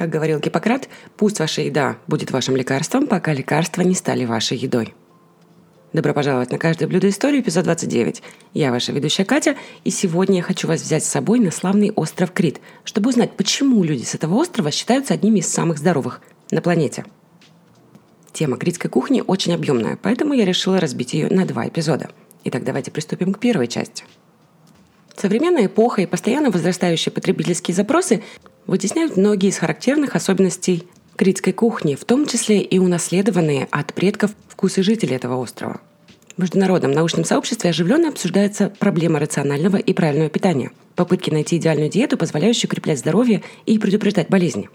Как говорил Гиппократ, пусть ваша еда будет вашим лекарством, пока лекарства не стали вашей едой. Добро пожаловать на каждое блюдо истории, эпизод 29. Я ваша ведущая Катя, и сегодня я хочу вас взять с собой на славный остров Крит, чтобы узнать, почему люди с этого острова считаются одними из самых здоровых на планете. Тема критской кухни очень объемная, поэтому я решила разбить ее на два эпизода. Итак, давайте приступим к первой части. Современная эпоха и постоянно возрастающие потребительские запросы вытесняют многие из характерных особенностей критской кухни, в том числе и унаследованные от предков вкусы жителей этого острова. В международном научном сообществе оживленно обсуждается проблема рационального и правильного питания, попытки найти идеальную диету, позволяющую укреплять здоровье и предупреждать болезни.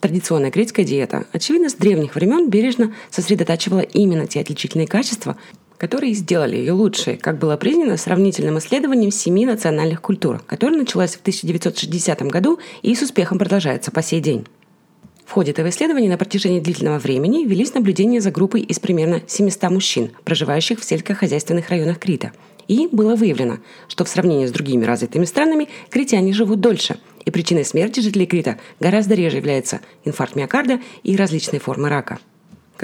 Традиционная критская диета, очевидно, с древних времен бережно сосредотачивала именно те отличительные качества, которые сделали ее лучшей, как было признано сравнительным исследованием семи национальных культур, которое началось в 1960 году и с успехом продолжается по сей день. В ходе этого исследования на протяжении длительного времени велись наблюдения за группой из примерно 700 мужчин, проживающих в сельскохозяйственных районах Крита. И было выявлено, что в сравнении с другими развитыми странами критяне живут дольше, и причиной смерти жителей Крита гораздо реже является инфаркт миокарда и различные формы рака –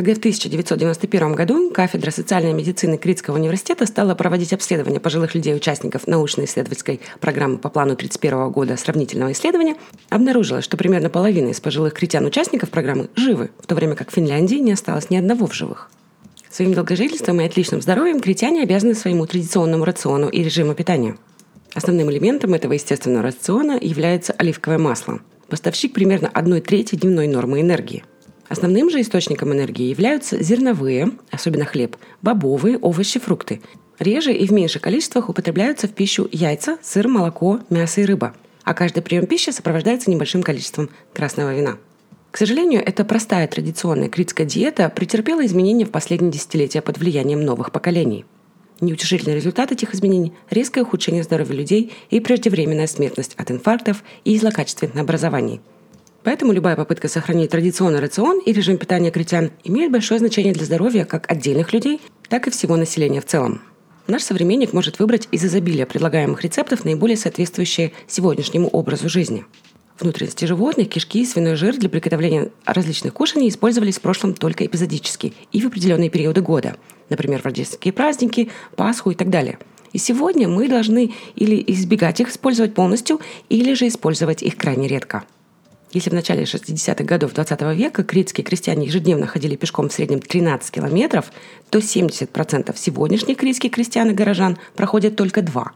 когда в 1991 году кафедра социальной медицины Критского университета стала проводить обследование пожилых людей-участников научно-исследовательской программы по плану 1931 года сравнительного исследования, обнаружилось, что примерно половина из пожилых критян-участников программы живы, в то время как в Финляндии не осталось ни одного в живых. Своим долгожительством и отличным здоровьем критяне обязаны своему традиционному рациону и режиму питания. Основным элементом этого естественного рациона является оливковое масло, поставщик примерно одной трети дневной нормы энергии. Основным же источником энергии являются зерновые, особенно хлеб, бобовые, овощи, фрукты. Реже и в меньших количествах употребляются в пищу яйца, сыр, молоко, мясо и рыба. А каждый прием пищи сопровождается небольшим количеством красного вина. К сожалению, эта простая традиционная критская диета претерпела изменения в последние десятилетия под влиянием новых поколений. Неутешительный результат этих изменений – резкое ухудшение здоровья людей и преждевременная смертность от инфарктов и злокачественных образований – Поэтому любая попытка сохранить традиционный рацион и режим питания критян имеет большое значение для здоровья как отдельных людей, так и всего населения в целом. Наш современник может выбрать из изобилия предлагаемых рецептов наиболее соответствующие сегодняшнему образу жизни. Внутренности животных, кишки и свиной жир для приготовления различных кушаний использовались в прошлом только эпизодически и в определенные периоды года, например, в рождественские праздники, Пасху и так далее. И сегодня мы должны или избегать их использовать полностью, или же использовать их крайне редко. Если в начале 60-х годов 20 века критские крестьяне ежедневно ходили пешком в среднем 13 километров, то 70% сегодняшних критских крестьян и горожан проходят только два.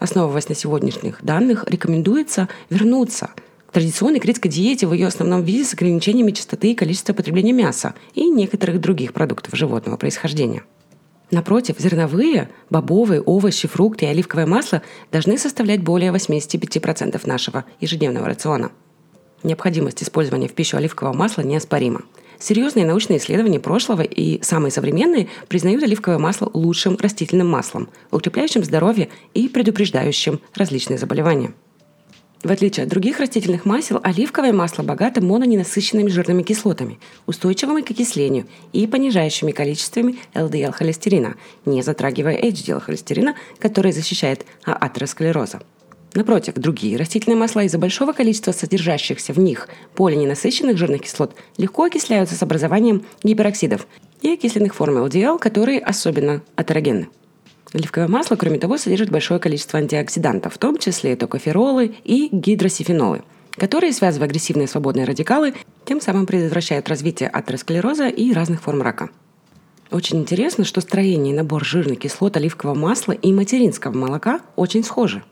Основываясь на сегодняшних данных, рекомендуется вернуться к традиционной критской диете в ее основном виде с ограничениями частоты и количества потребления мяса и некоторых других продуктов животного происхождения. Напротив, зерновые, бобовые, овощи, фрукты и оливковое масло должны составлять более 85% нашего ежедневного рациона – Необходимость использования в пищу оливкового масла неоспорима. Серьезные научные исследования прошлого и самые современные признают оливковое масло лучшим растительным маслом, укрепляющим здоровье и предупреждающим различные заболевания. В отличие от других растительных масел, оливковое масло богато мононенасыщенными жирными кислотами, устойчивыми к окислению и понижающими количествами LDL-холестерина, не затрагивая HDL-холестерина, который защищает от атеросклероза. Напротив, другие растительные масла из-за большого количества содержащихся в них полиненасыщенных жирных кислот легко окисляются с образованием гипероксидов и окисленных форм LDL, которые особенно атерогенны. Оливковое масло, кроме того, содержит большое количество антиоксидантов, в том числе токоферолы и гидросифенолы, которые, связывая агрессивные свободные радикалы, тем самым предотвращают развитие атеросклероза и разных форм рака. Очень интересно, что строение и набор жирных кислот оливкового масла и материнского молока очень схожи.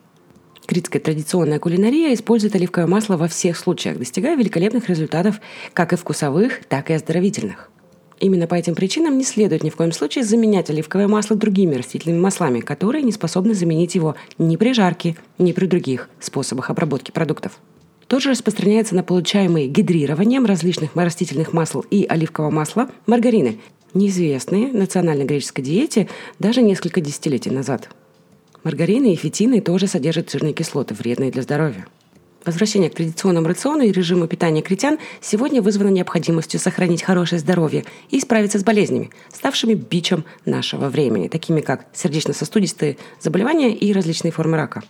Критская традиционная кулинария использует оливковое масло во всех случаях, достигая великолепных результатов как и вкусовых, так и оздоровительных. Именно по этим причинам не следует ни в коем случае заменять оливковое масло другими растительными маслами, которые не способны заменить его ни при жарке, ни при других способах обработки продуктов. Тоже распространяется на получаемые гидрированием различных растительных масел и оливкового масла маргарины, неизвестные национальной греческой диете даже несколько десятилетий назад. Маргарины и фитины тоже содержат жирные кислоты, вредные для здоровья. Возвращение к традиционному рациону и режиму питания критян сегодня вызвано необходимостью сохранить хорошее здоровье и справиться с болезнями, ставшими бичем нашего времени, такими как сердечно-сосудистые заболевания и различные формы рака.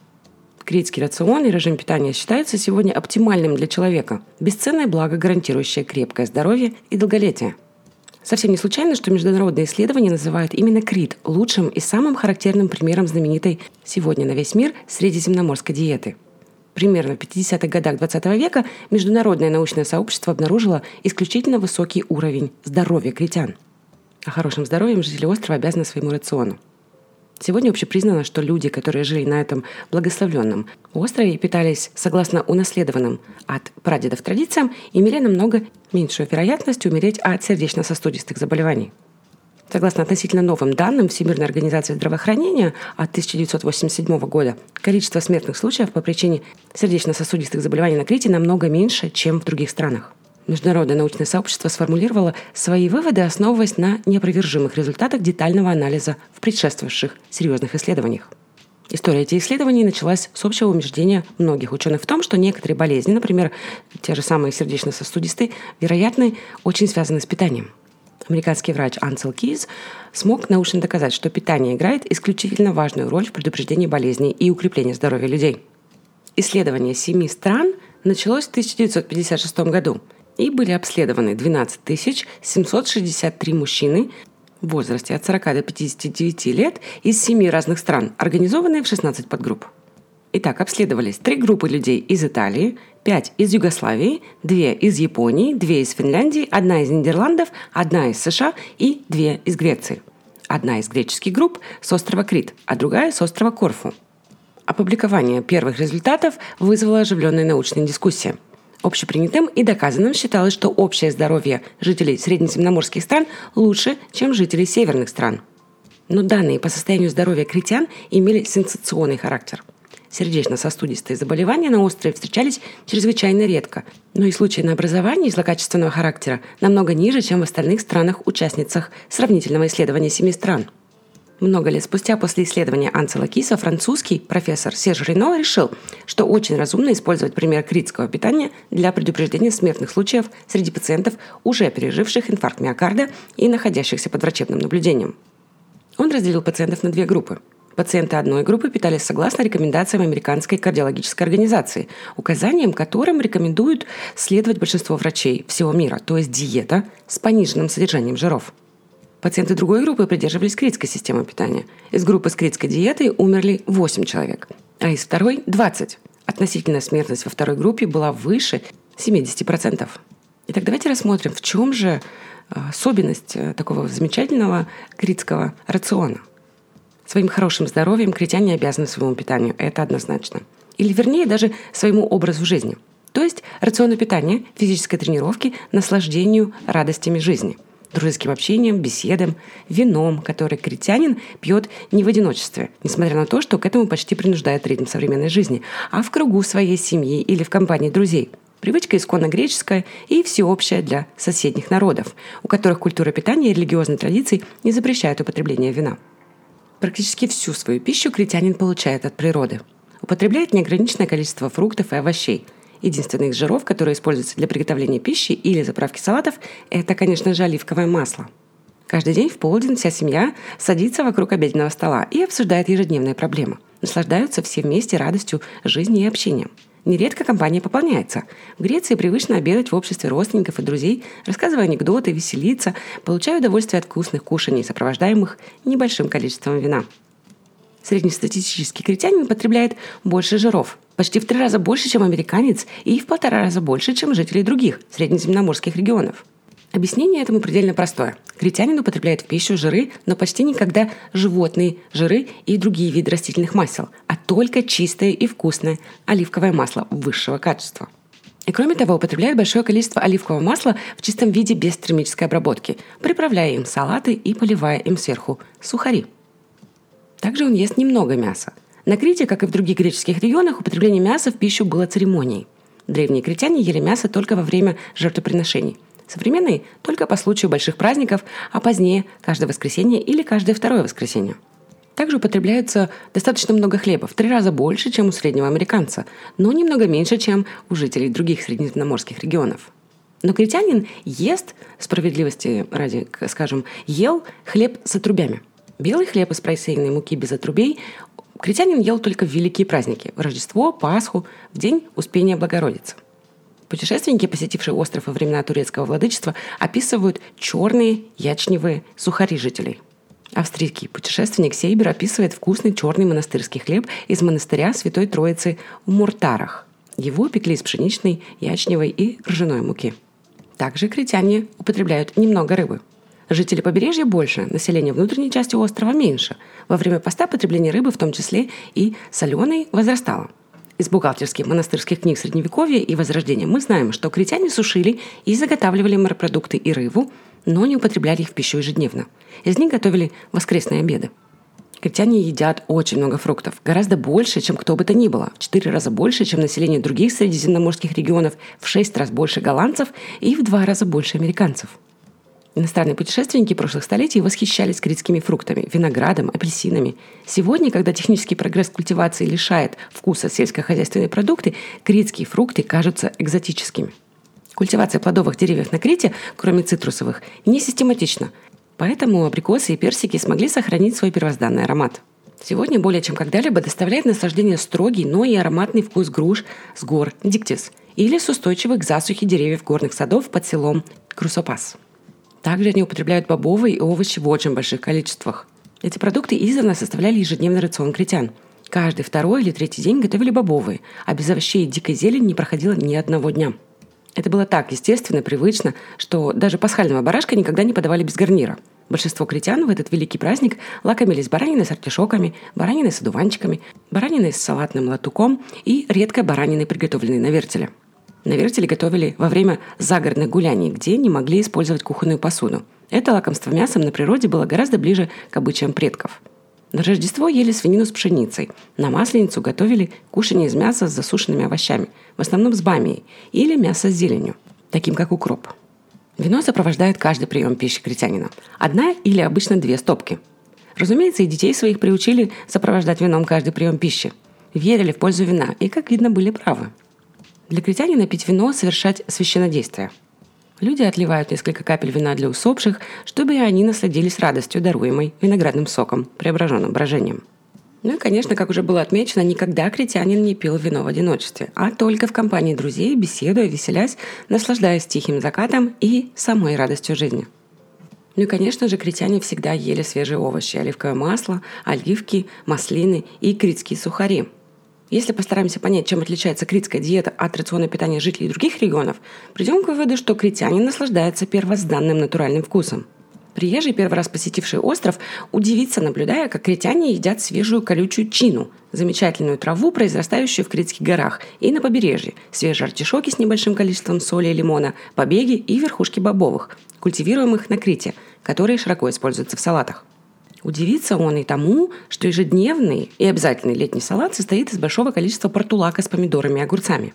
Критский рацион и режим питания считаются сегодня оптимальным для человека, бесценное благо, гарантирующее крепкое здоровье и долголетие. Совсем не случайно, что международные исследования называют именно крит лучшим и самым характерным примером знаменитой сегодня на весь мир средиземноморской диеты. Примерно в 50-х годах 20 века международное научное сообщество обнаружило исключительно высокий уровень здоровья критян. А хорошим здоровьем жители острова обязаны своему рациону. Сегодня общепризнано, что люди, которые жили на этом благословленном острове питались согласно унаследованным от прадедов традициям, имели намного меньшую вероятность умереть от сердечно-сосудистых заболеваний. Согласно относительно новым данным Всемирной организации здравоохранения от 1987 года, количество смертных случаев по причине сердечно-сосудистых заболеваний на Крите намного меньше, чем в других странах. Международное научное сообщество сформулировало свои выводы, основываясь на неопровержимых результатах детального анализа в предшествовавших серьезных исследованиях. История этих исследований началась с общего убеждения многих ученых в том, что некоторые болезни, например, те же самые сердечно-сосудистые, вероятно, очень связаны с питанием. Американский врач Ансел Киз смог научно доказать, что питание играет исключительно важную роль в предупреждении болезней и укреплении здоровья людей. Исследование семи стран началось в 1956 году – и были обследованы 12 763 мужчины в возрасте от 40 до 59 лет из 7 разных стран, организованные в 16 подгрупп. Итак, обследовались три группы людей из Италии, пять из Югославии, две из Японии, две из Финляндии, одна из Нидерландов, одна из США и две из Греции. Одна из греческих групп с острова Крит, а другая с острова Корфу. Опубликование первых результатов вызвало оживленные научные дискуссии – Общепринятым и доказанным считалось, что общее здоровье жителей среднеземноморских стран лучше, чем жителей северных стран. Но данные по состоянию здоровья критян имели сенсационный характер. Сердечно-сосудистые заболевания на острове встречались чрезвычайно редко, но и случаи на образование злокачественного характера намного ниже, чем в остальных странах-участницах сравнительного исследования семи стран – много лет спустя после исследования Анцела Киса французский профессор Серж Рено решил, что очень разумно использовать пример критского питания для предупреждения смертных случаев среди пациентов, уже переживших инфаркт миокарда и находящихся под врачебным наблюдением. Он разделил пациентов на две группы. Пациенты одной группы питались согласно рекомендациям Американской кардиологической организации, указаниям которым рекомендуют следовать большинство врачей всего мира, то есть диета с пониженным содержанием жиров – Пациенты другой группы придерживались критской системы питания. Из группы с критской диетой умерли 8 человек, а из второй – 20. Относительная смертность во второй группе была выше 70%. Итак, давайте рассмотрим, в чем же э, особенность э, такого замечательного критского рациона. Своим хорошим здоровьем критяне обязаны своему питанию, это однозначно. Или вернее, даже своему образу жизни. То есть рациону питания, физической тренировки, наслаждению радостями жизни – дружеским общением, беседам, вином, который критянин пьет не в одиночестве, несмотря на то, что к этому почти принуждает ритм современной жизни, а в кругу своей семьи или в компании друзей. Привычка исконно греческая и всеобщая для соседних народов, у которых культура питания и религиозные традиции не запрещают употребление вина. Практически всю свою пищу критянин получает от природы. Употребляет неограниченное количество фруктов и овощей – Единственный из жиров, который используется для приготовления пищи или заправки салатов, это, конечно же, оливковое масло. Каждый день в полдень вся семья садится вокруг обеденного стола и обсуждает ежедневные проблемы. Наслаждаются все вместе радостью жизни и общением. Нередко компания пополняется. В Греции привычно обедать в обществе родственников и друзей, рассказывая анекдоты, веселиться, получая удовольствие от вкусных кушаний, сопровождаемых небольшим количеством вина. Среднестатистический критянин потребляет больше жиров, почти в три раза больше, чем американец, и в полтора раза больше, чем жители других среднеземноморских регионов. Объяснение этому предельно простое. Критянин употребляет в пищу жиры, но почти никогда животные жиры и другие виды растительных масел, а только чистое и вкусное оливковое масло высшего качества. И кроме того, употребляет большое количество оливкового масла в чистом виде без термической обработки, приправляя им салаты и поливая им сверху сухари – также он ест немного мяса. На Крите, как и в других греческих регионах, употребление мяса в пищу было церемонией. Древние критяне ели мясо только во время жертвоприношений. Современные – только по случаю больших праздников, а позднее – каждое воскресенье или каждое второе воскресенье. Также употребляется достаточно много хлеба, в три раза больше, чем у среднего американца, но немного меньше, чем у жителей других средиземноморских регионов. Но критянин ест, справедливости ради, скажем, ел хлеб с отрубями – Белый хлеб из просеянной муки без отрубей Критянин ел только в великие праздники – в Рождество, Пасху, в день Успения Богородицы. Путешественники, посетившие остров во времена турецкого владычества, описывают черные ячневые сухари жителей. Австрийский путешественник Сейбер описывает вкусный черный монастырский хлеб из монастыря Святой Троицы в Муртарах. Его пекли из пшеничной, ячневой и ржаной муки. Также критяне употребляют немного рыбы – Жители побережья больше, население внутренней части острова меньше. Во время поста потребление рыбы, в том числе и соленой, возрастало. Из бухгалтерских монастырских книг Средневековья и Возрождения мы знаем, что критяне сушили и заготавливали морепродукты и рыбу, но не употребляли их в пищу ежедневно. Из них готовили воскресные обеды. Критяне едят очень много фруктов, гораздо больше, чем кто бы то ни было, в четыре раза больше, чем население других средиземноморских регионов, в шесть раз больше голландцев и в два раза больше американцев – Иностранные путешественники прошлых столетий восхищались критскими фруктами, виноградом, апельсинами. Сегодня, когда технический прогресс культивации лишает вкуса сельскохозяйственные продукты, критские фрукты кажутся экзотическими. Культивация плодовых деревьев на Крите, кроме цитрусовых, не систематична. Поэтому абрикосы и персики смогли сохранить свой первозданный аромат. Сегодня более чем когда-либо доставляет наслаждение строгий, но и ароматный вкус груш с гор диктис или с устойчивых к засухе деревьев горных садов под селом Крусопас. Также они употребляют бобовые и овощи в очень больших количествах. Эти продукты издавна составляли ежедневный рацион критян. Каждый второй или третий день готовили бобовые, а без овощей и дикой зелени не проходило ни одного дня. Это было так естественно, привычно, что даже пасхального барашка никогда не подавали без гарнира. Большинство критян в этот великий праздник лакомились бараниной с артишоками, бараниной с одуванчиками, бараниной с салатным латуком и редкой бараниной, приготовленной на вертеле – на вертеле готовили во время загородных гуляний, где не могли использовать кухонную посуду. Это лакомство мясом на природе было гораздо ближе к обычаям предков. На Рождество ели свинину с пшеницей. На Масленицу готовили кушание из мяса с засушенными овощами, в основном с бамией, или мясо с зеленью, таким как укроп. Вино сопровождает каждый прием пищи критянина. Одна или обычно две стопки. Разумеется, и детей своих приучили сопровождать вином каждый прием пищи. Верили в пользу вина и, как видно, были правы. Для критянина пить вино – совершать священнодействие. Люди отливают несколько капель вина для усопших, чтобы и они насладились радостью, даруемой виноградным соком, преображенным брожением. Ну и, конечно, как уже было отмечено, никогда критянин не пил вино в одиночестве, а только в компании друзей, беседуя, веселясь, наслаждаясь тихим закатом и самой радостью жизни. Ну и, конечно же, критяне всегда ели свежие овощи, оливковое масло, оливки, маслины и критские сухари – если постараемся понять, чем отличается критская диета от рациона питания жителей других регионов, придем к выводу, что критянин наслаждается первозданным натуральным вкусом. Приезжий, первый раз посетивший остров, удивится, наблюдая, как критяне едят свежую колючую чину, замечательную траву, произрастающую в Критских горах и на побережье, свежие артишоки с небольшим количеством соли и лимона, побеги и верхушки бобовых, культивируемых на Крите, которые широко используются в салатах. Удивится он и тому, что ежедневный и обязательный летний салат состоит из большого количества портулака с помидорами и огурцами.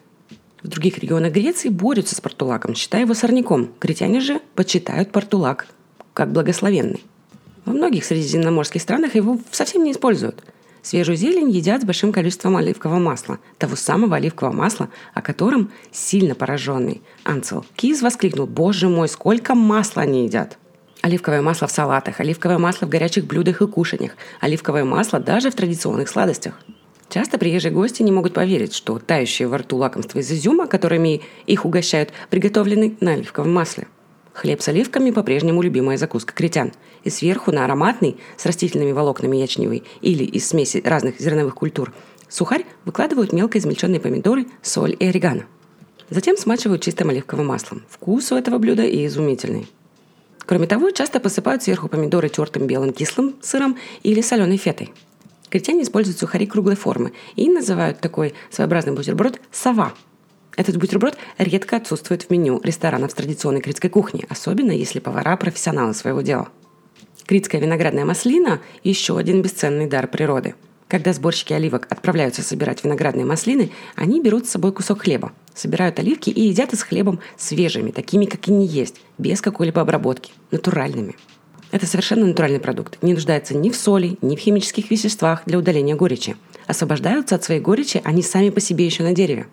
В других регионах Греции борются с портулаком, считая его сорняком. Критяне же почитают портулак как благословенный. Во многих средиземноморских странах его совсем не используют. Свежую зелень едят с большим количеством оливкового масла, того самого оливкового масла, о котором сильно пораженный Анцел Киз воскликнул «Боже мой, сколько масла они едят!» Оливковое масло в салатах, оливковое масло в горячих блюдах и кушаньях, оливковое масло даже в традиционных сладостях. Часто приезжие гости не могут поверить, что тающие во рту лакомства из изюма, которыми их угощают, приготовлены на оливковом масле. Хлеб с оливками по-прежнему любимая закуска критян. И сверху на ароматный, с растительными волокнами ячневый или из смеси разных зерновых культур, сухарь выкладывают мелко измельченные помидоры, соль и орегано. Затем смачивают чистым оливковым маслом. Вкус у этого блюда и изумительный. Кроме того, часто посыпают сверху помидоры тертым белым кислым сыром или соленой фетой. Критяне используют сухари круглой формы и называют такой своеобразный бутерброд «сова». Этот бутерброд редко отсутствует в меню ресторанов традиционной критской кухни, особенно если повара – профессионалы своего дела. Критская виноградная маслина – еще один бесценный дар природы – когда сборщики оливок отправляются собирать виноградные маслины, они берут с собой кусок хлеба, собирают оливки и едят их с хлебом свежими, такими, как они есть, без какой-либо обработки, натуральными. Это совершенно натуральный продукт, не нуждается ни в соли, ни в химических веществах для удаления горечи. Освобождаются от своей горечи они сами по себе еще на дереве.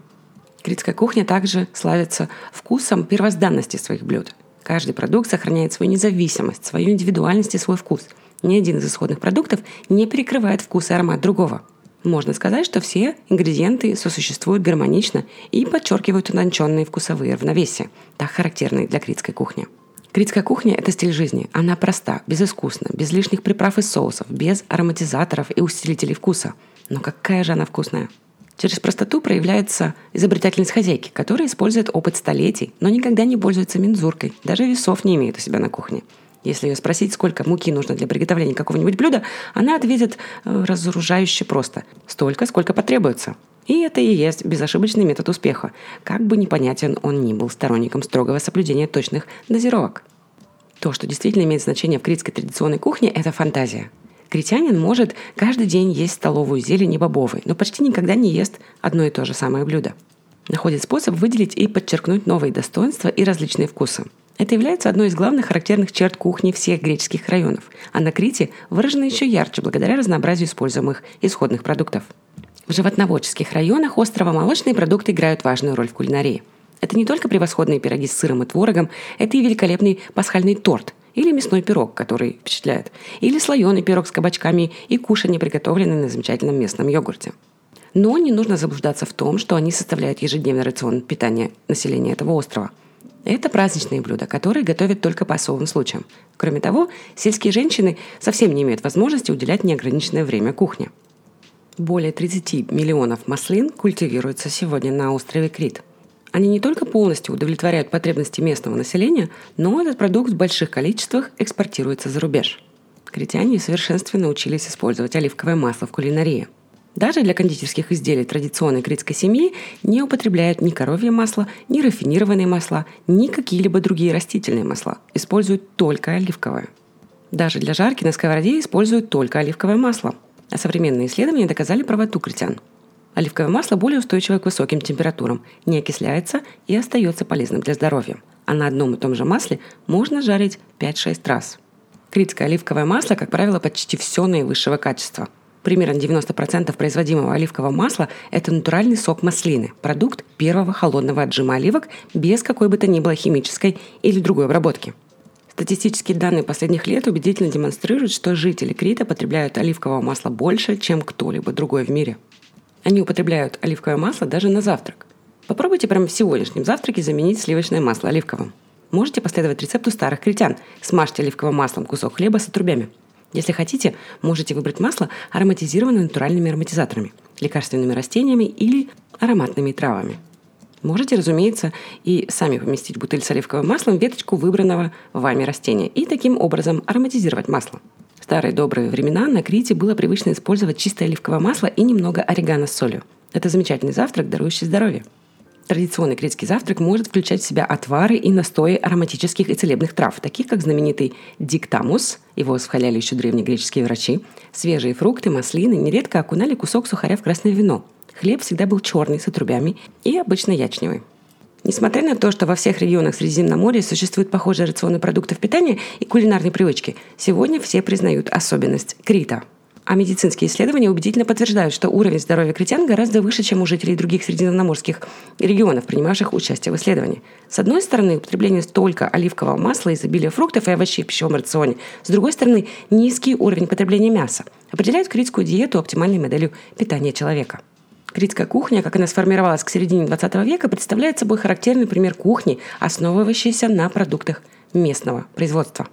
Критская кухня также славится вкусом первозданности своих блюд. Каждый продукт сохраняет свою независимость, свою индивидуальность и свой вкус – ни один из исходных продуктов не перекрывает вкус и аромат другого. Можно сказать, что все ингредиенты сосуществуют гармонично и подчеркивают утонченные вкусовые равновесия, так характерные для критской кухни. Критская кухня – это стиль жизни. Она проста, безыскусна, без лишних приправ и соусов, без ароматизаторов и усилителей вкуса. Но какая же она вкусная! Через простоту проявляется изобретательность хозяйки, которая использует опыт столетий, но никогда не пользуется мензуркой, даже весов не имеет у себя на кухне. Если ее спросить, сколько муки нужно для приготовления какого-нибудь блюда, она ответит э, разоружающе просто – столько, сколько потребуется. И это и есть безошибочный метод успеха, как бы непонятен он ни был сторонником строгого соблюдения точных дозировок. То, что действительно имеет значение в критской традиционной кухне – это фантазия – Критянин может каждый день есть столовую зелень и бобовый, но почти никогда не ест одно и то же самое блюдо. Находит способ выделить и подчеркнуть новые достоинства и различные вкусы. Это является одной из главных характерных черт кухни всех греческих районов, а на Крите выражено еще ярче благодаря разнообразию используемых исходных продуктов. В животноводческих районах острова молочные продукты играют важную роль в кулинарии. Это не только превосходные пироги с сыром и творогом, это и великолепный пасхальный торт, или мясной пирог, который впечатляет. Или слоеный пирог с кабачками и кушанье, приготовленное на замечательном местном йогурте. Но не нужно заблуждаться в том, что они составляют ежедневный рацион питания населения этого острова. Это праздничные блюда, которые готовят только по особым случаям. Кроме того, сельские женщины совсем не имеют возможности уделять неограниченное время кухне. Более 30 миллионов маслин культивируется сегодня на острове Крит – они не только полностью удовлетворяют потребности местного населения, но этот продукт в больших количествах экспортируется за рубеж. Критяне в совершенстве научились использовать оливковое масло в кулинарии. Даже для кондитерских изделий традиционной критской семьи не употребляют ни коровье масло, ни рафинированные масла, ни какие-либо другие растительные масла. Используют только оливковое. Даже для жарки на сковороде используют только оливковое масло. А современные исследования доказали правоту критян – Оливковое масло более устойчивое к высоким температурам, не окисляется и остается полезным для здоровья. А на одном и том же масле можно жарить 5-6 раз. Критское оливковое масло, как правило, почти все наивысшего качества. Примерно 90% производимого оливкового масла – это натуральный сок маслины, продукт первого холодного отжима оливок без какой бы то ни было химической или другой обработки. Статистические данные последних лет убедительно демонстрируют, что жители Крита потребляют оливкового масла больше, чем кто-либо другой в мире – они употребляют оливковое масло даже на завтрак. Попробуйте прямо в сегодняшнем завтраке заменить сливочное масло оливковым. Можете последовать рецепту старых критян. Смажьте оливковым маслом кусок хлеба с отрубями. Если хотите, можете выбрать масло, ароматизированное натуральными ароматизаторами, лекарственными растениями или ароматными травами. Можете, разумеется, и сами поместить в бутыль с оливковым маслом веточку выбранного вами растения и таким образом ароматизировать масло старые добрые времена на Крите было привычно использовать чистое оливковое масло и немного орегано с солью. Это замечательный завтрак, дарующий здоровье. Традиционный критский завтрак может включать в себя отвары и настои ароматических и целебных трав, таких как знаменитый диктамус, его восхваляли еще древние греческие врачи, свежие фрукты, маслины, нередко окунали кусок сухаря в красное вино. Хлеб всегда был черный, с отрубями и обычно ячневый. Несмотря на то, что во всех регионах Средиземноморья существуют похожие рационы продуктов питания и кулинарные привычки, сегодня все признают особенность Крита. А медицинские исследования убедительно подтверждают, что уровень здоровья критян гораздо выше, чем у жителей других средиземноморских регионов, принимавших участие в исследовании. С одной стороны, употребление столько оливкового масла, изобилие фруктов и овощей в пищевом рационе. С другой стороны, низкий уровень потребления мяса определяют критскую диету оптимальной моделью питания человека. Критская кухня, как она сформировалась к середине 20 века, представляет собой характерный пример кухни, основывающейся на продуктах местного производства.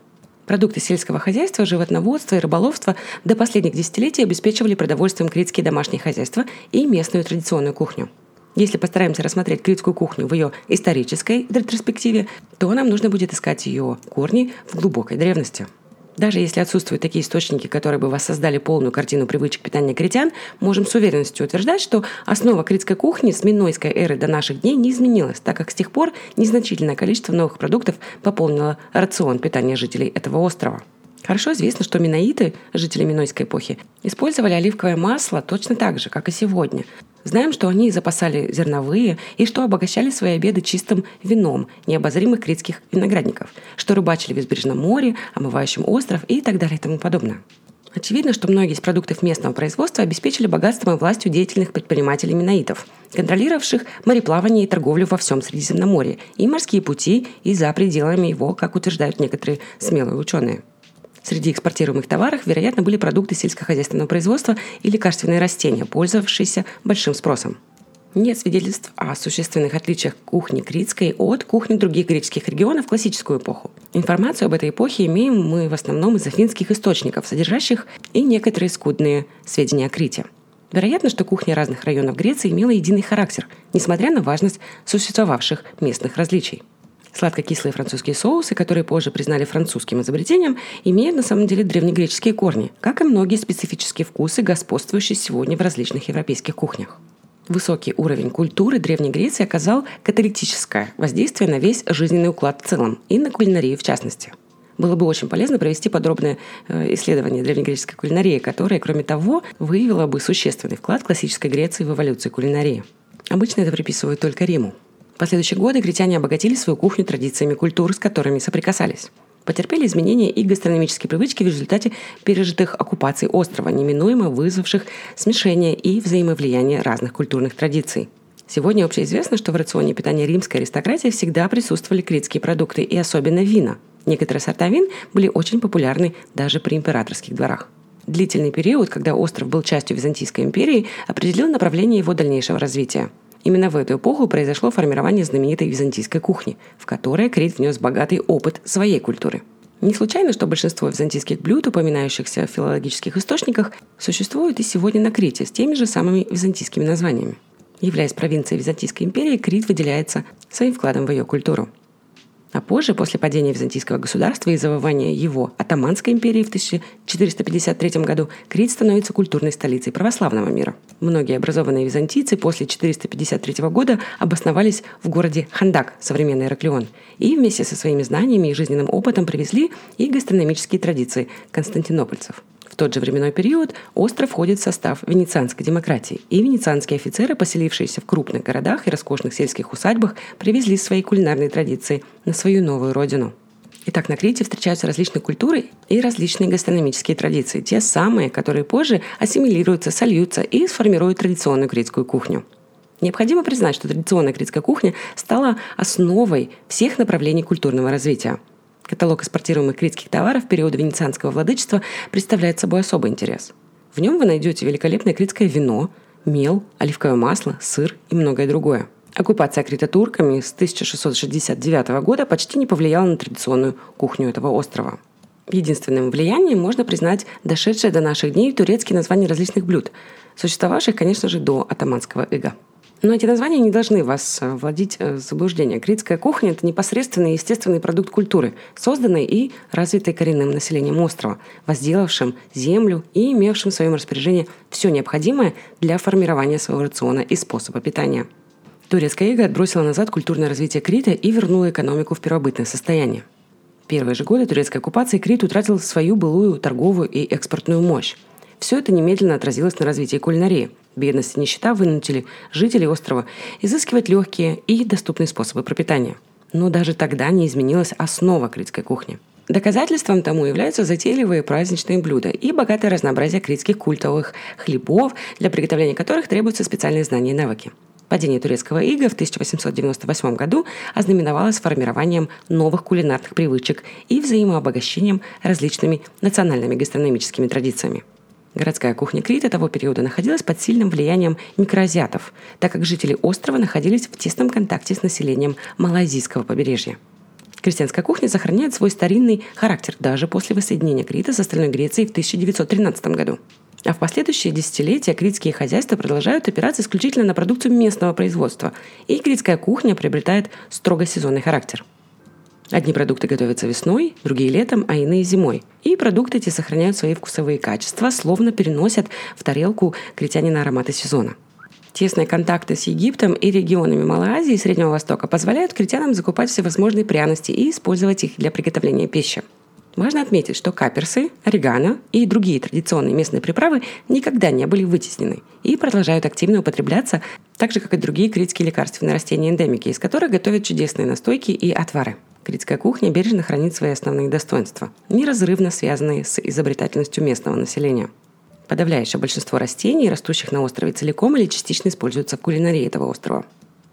Продукты сельского хозяйства, животноводства и рыболовства до последних десятилетий обеспечивали продовольствием критские домашние хозяйства и местную традиционную кухню. Если постараемся рассмотреть критскую кухню в ее исторической ретроспективе, то нам нужно будет искать ее корни в глубокой древности – даже если отсутствуют такие источники, которые бы воссоздали полную картину привычек питания критян, можем с уверенностью утверждать, что основа критской кухни с минойской эры до наших дней не изменилась, так как с тех пор незначительное количество новых продуктов пополнило рацион питания жителей этого острова. Хорошо известно, что миноиты, жители минойской эпохи, использовали оливковое масло точно так же, как и сегодня. Знаем, что они запасали зерновые и что обогащали свои обеды чистым вином необозримых критских виноградников, что рыбачили в избрежном море, омывающем остров и так далее и тому подобное. Очевидно, что многие из продуктов местного производства обеспечили богатством и властью деятельных предпринимателей миноитов, контролировавших мореплавание и торговлю во всем Средиземноморье и морские пути и за пределами его, как утверждают некоторые смелые ученые – Среди экспортируемых товаров, вероятно, были продукты сельскохозяйственного производства и лекарственные растения, пользовавшиеся большим спросом. Нет свидетельств о существенных отличиях кухни критской от кухни других греческих регионов в классическую эпоху. Информацию об этой эпохе имеем мы в основном из афинских источников, содержащих и некоторые скудные сведения о Крите. Вероятно, что кухня разных районов Греции имела единый характер, несмотря на важность существовавших местных различий. Сладко-кислые французские соусы, которые позже признали французским изобретением, имеют на самом деле древнегреческие корни, как и многие специфические вкусы, господствующие сегодня в различных европейских кухнях. Высокий уровень культуры Древней Греции оказал каталитическое воздействие на весь жизненный уклад в целом и на кулинарию в частности. Было бы очень полезно провести подробное э, исследование древнегреческой кулинарии, которое, кроме того, выявило бы существенный вклад классической Греции в эволюцию кулинарии. Обычно это приписывают только Риму. В последующие годы гречане обогатили свою кухню традициями культур, с которыми соприкасались потерпели изменения и гастрономические привычки в результате пережитых оккупаций острова, неминуемо вызвавших смешение и взаимовлияние разных культурных традиций. Сегодня общеизвестно, что в рационе питания римской аристократии всегда присутствовали критские продукты и особенно вина. Некоторые сорта вин были очень популярны даже при императорских дворах. Длительный период, когда остров был частью Византийской империи, определил направление его дальнейшего развития – Именно в эту эпоху произошло формирование знаменитой византийской кухни, в которой Крит внес богатый опыт своей культуры. Не случайно, что большинство византийских блюд, упоминающихся в филологических источниках, существуют и сегодня на Крите с теми же самыми византийскими названиями. Являясь провинцией Византийской империи, Крит выделяется своим вкладом в ее культуру. А позже, после падения византийского государства и завоевания его Атаманской империи в 1453 году, Крит становится культурной столицей православного мира. Многие образованные византийцы после 453 года обосновались в городе Хандак, современный Ираклион, и вместе со своими знаниями и жизненным опытом привезли и гастрономические традиции константинопольцев – в тот же временной период остров входит в состав венецианской демократии, и венецианские офицеры, поселившиеся в крупных городах и роскошных сельских усадьбах, привезли свои кулинарные традиции на свою новую родину. Итак, на Крите встречаются различные культуры и различные гастрономические традиции, те самые, которые позже ассимилируются, сольются и сформируют традиционную критскую кухню. Необходимо признать, что традиционная критская кухня стала основой всех направлений культурного развития – Каталог экспортируемых критских товаров периода венецианского владычества представляет собой особый интерес. В нем вы найдете великолепное критское вино, мел, оливковое масло, сыр и многое другое. Оккупация Крита турками с 1669 года почти не повлияла на традиционную кухню этого острова. Единственным влиянием можно признать дошедшее до наших дней турецкие названия различных блюд, существовавших, конечно же, до атаманского ига. Но эти названия не должны вас э, вводить э, в заблуждение. Критская кухня – это непосредственный естественный продукт культуры, созданный и развитый коренным населением острова, возделавшим землю и имевшим в своем распоряжении все необходимое для формирования своего рациона и способа питания. Турецкая ига отбросила назад культурное развитие Крита и вернула экономику в первобытное состояние. Первые же годы турецкой оккупации Крит утратил свою былую торговую и экспортную мощь. Все это немедленно отразилось на развитии кулинарии – Бедность и нищета вынудили жителей острова изыскивать легкие и доступные способы пропитания. Но даже тогда не изменилась основа критской кухни. Доказательством тому являются затейливые праздничные блюда и богатое разнообразие критских культовых хлебов, для приготовления которых требуются специальные знания и навыки. Падение турецкого ига в 1898 году ознаменовалось формированием новых кулинарных привычек и взаимообогащением различными национальными гастрономическими традициями – Городская кухня Крита того периода находилась под сильным влиянием микроазиатов, так как жители острова находились в тесном контакте с населением малайзийского побережья. Крестьянская кухня сохраняет свой старинный характер даже после воссоединения Крита с остальной Грецией в 1913 году. А в последующие десятилетия критские хозяйства продолжают опираться исключительно на продукцию местного производства, и критская кухня приобретает строго сезонный характер – Одни продукты готовятся весной, другие летом, а иные зимой. И продукты эти сохраняют свои вкусовые качества, словно переносят в тарелку критянина ароматы сезона. Тесные контакты с Египтом и регионами Малой Азии и Среднего Востока позволяют критянам закупать всевозможные пряности и использовать их для приготовления пищи. Важно отметить, что каперсы, орегано и другие традиционные местные приправы никогда не были вытеснены и продолжают активно употребляться, так же, как и другие критские лекарственные растения-эндемики, из которых готовят чудесные настойки и отвары. Критская кухня бережно хранит свои основные достоинства, неразрывно связанные с изобретательностью местного населения. Подавляющее большинство растений, растущих на острове целиком или частично используются в кулинарии этого острова.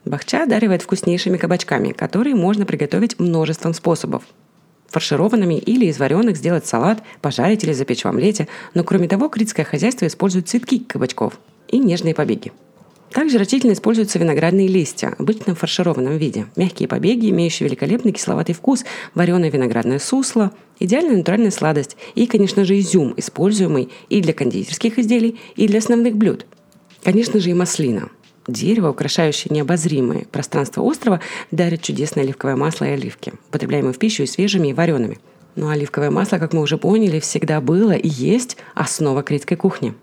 Бахча одаривает вкуснейшими кабачками, которые можно приготовить множеством способов. фаршированными или из вареных сделать салат, пожарить или запечь в омлете. Но кроме того, критское хозяйство использует цветки кабачков и нежные побеги. Также растительно используются виноградные листья, обычно в фаршированном виде. Мягкие побеги, имеющие великолепный кисловатый вкус, вареное виноградное сусло, идеальная натуральная сладость и, конечно же, изюм, используемый и для кондитерских изделий, и для основных блюд. Конечно же, и маслина. Дерево, украшающее необозримое пространство острова, дарит чудесное оливковое масло и оливки, употребляемые в пищу и свежими, и вареными. Но оливковое масло, как мы уже поняли, всегда было и есть основа критской кухни.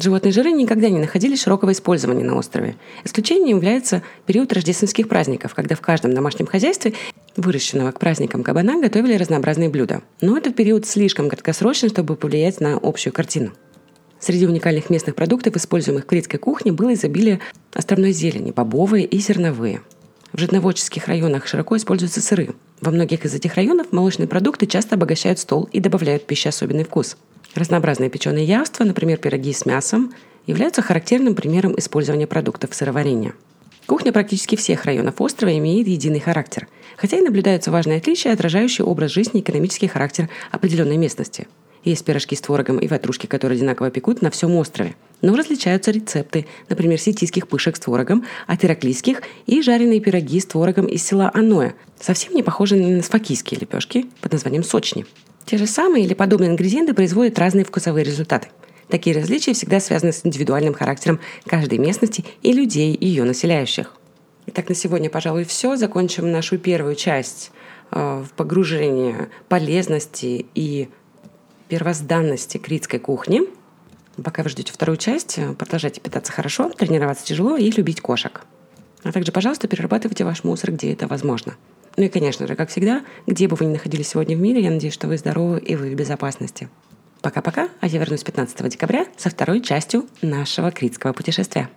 Животные жиры никогда не находили широкого использования на острове. Исключением является период рождественских праздников, когда в каждом домашнем хозяйстве выращенного к праздникам кабана готовили разнообразные блюда. Но этот период слишком краткосрочен, чтобы повлиять на общую картину. Среди уникальных местных продуктов, используемых в критской кухне, было изобилие островной зелени, бобовые и зерновые. В животноводческих районах широко используются сыры. Во многих из этих районов молочные продукты часто обогащают стол и добавляют в пищу особенный вкус – Разнообразные печеные яства, например, пироги с мясом, являются характерным примером использования продуктов сыроварения. Кухня практически всех районов острова имеет единый характер, хотя и наблюдаются важные отличия, отражающие образ жизни и экономический характер определенной местности. Есть пирожки с творогом и ватрушки, которые одинаково пекут на всем острове. Но различаются рецепты, например, сетийских пышек с творогом, от ираклийских и жареные пироги с творогом из села Аноя, совсем не похожие на сфакийские лепешки под названием сочни. Те же самые или подобные ингредиенты производят разные вкусовые результаты. Такие различия всегда связаны с индивидуальным характером каждой местности и людей, ее населяющих. Итак, на сегодня, пожалуй, все. Закончим нашу первую часть э, в погружение полезности и первозданности критской кухни. Пока вы ждете вторую часть, э, продолжайте питаться хорошо, тренироваться тяжело и любить кошек. А также, пожалуйста, перерабатывайте ваш мусор, где это возможно. Ну и, конечно же, как всегда, где бы вы ни находились сегодня в мире, я надеюсь, что вы здоровы и вы в безопасности. Пока-пока, а я вернусь 15 декабря со второй частью нашего критского путешествия.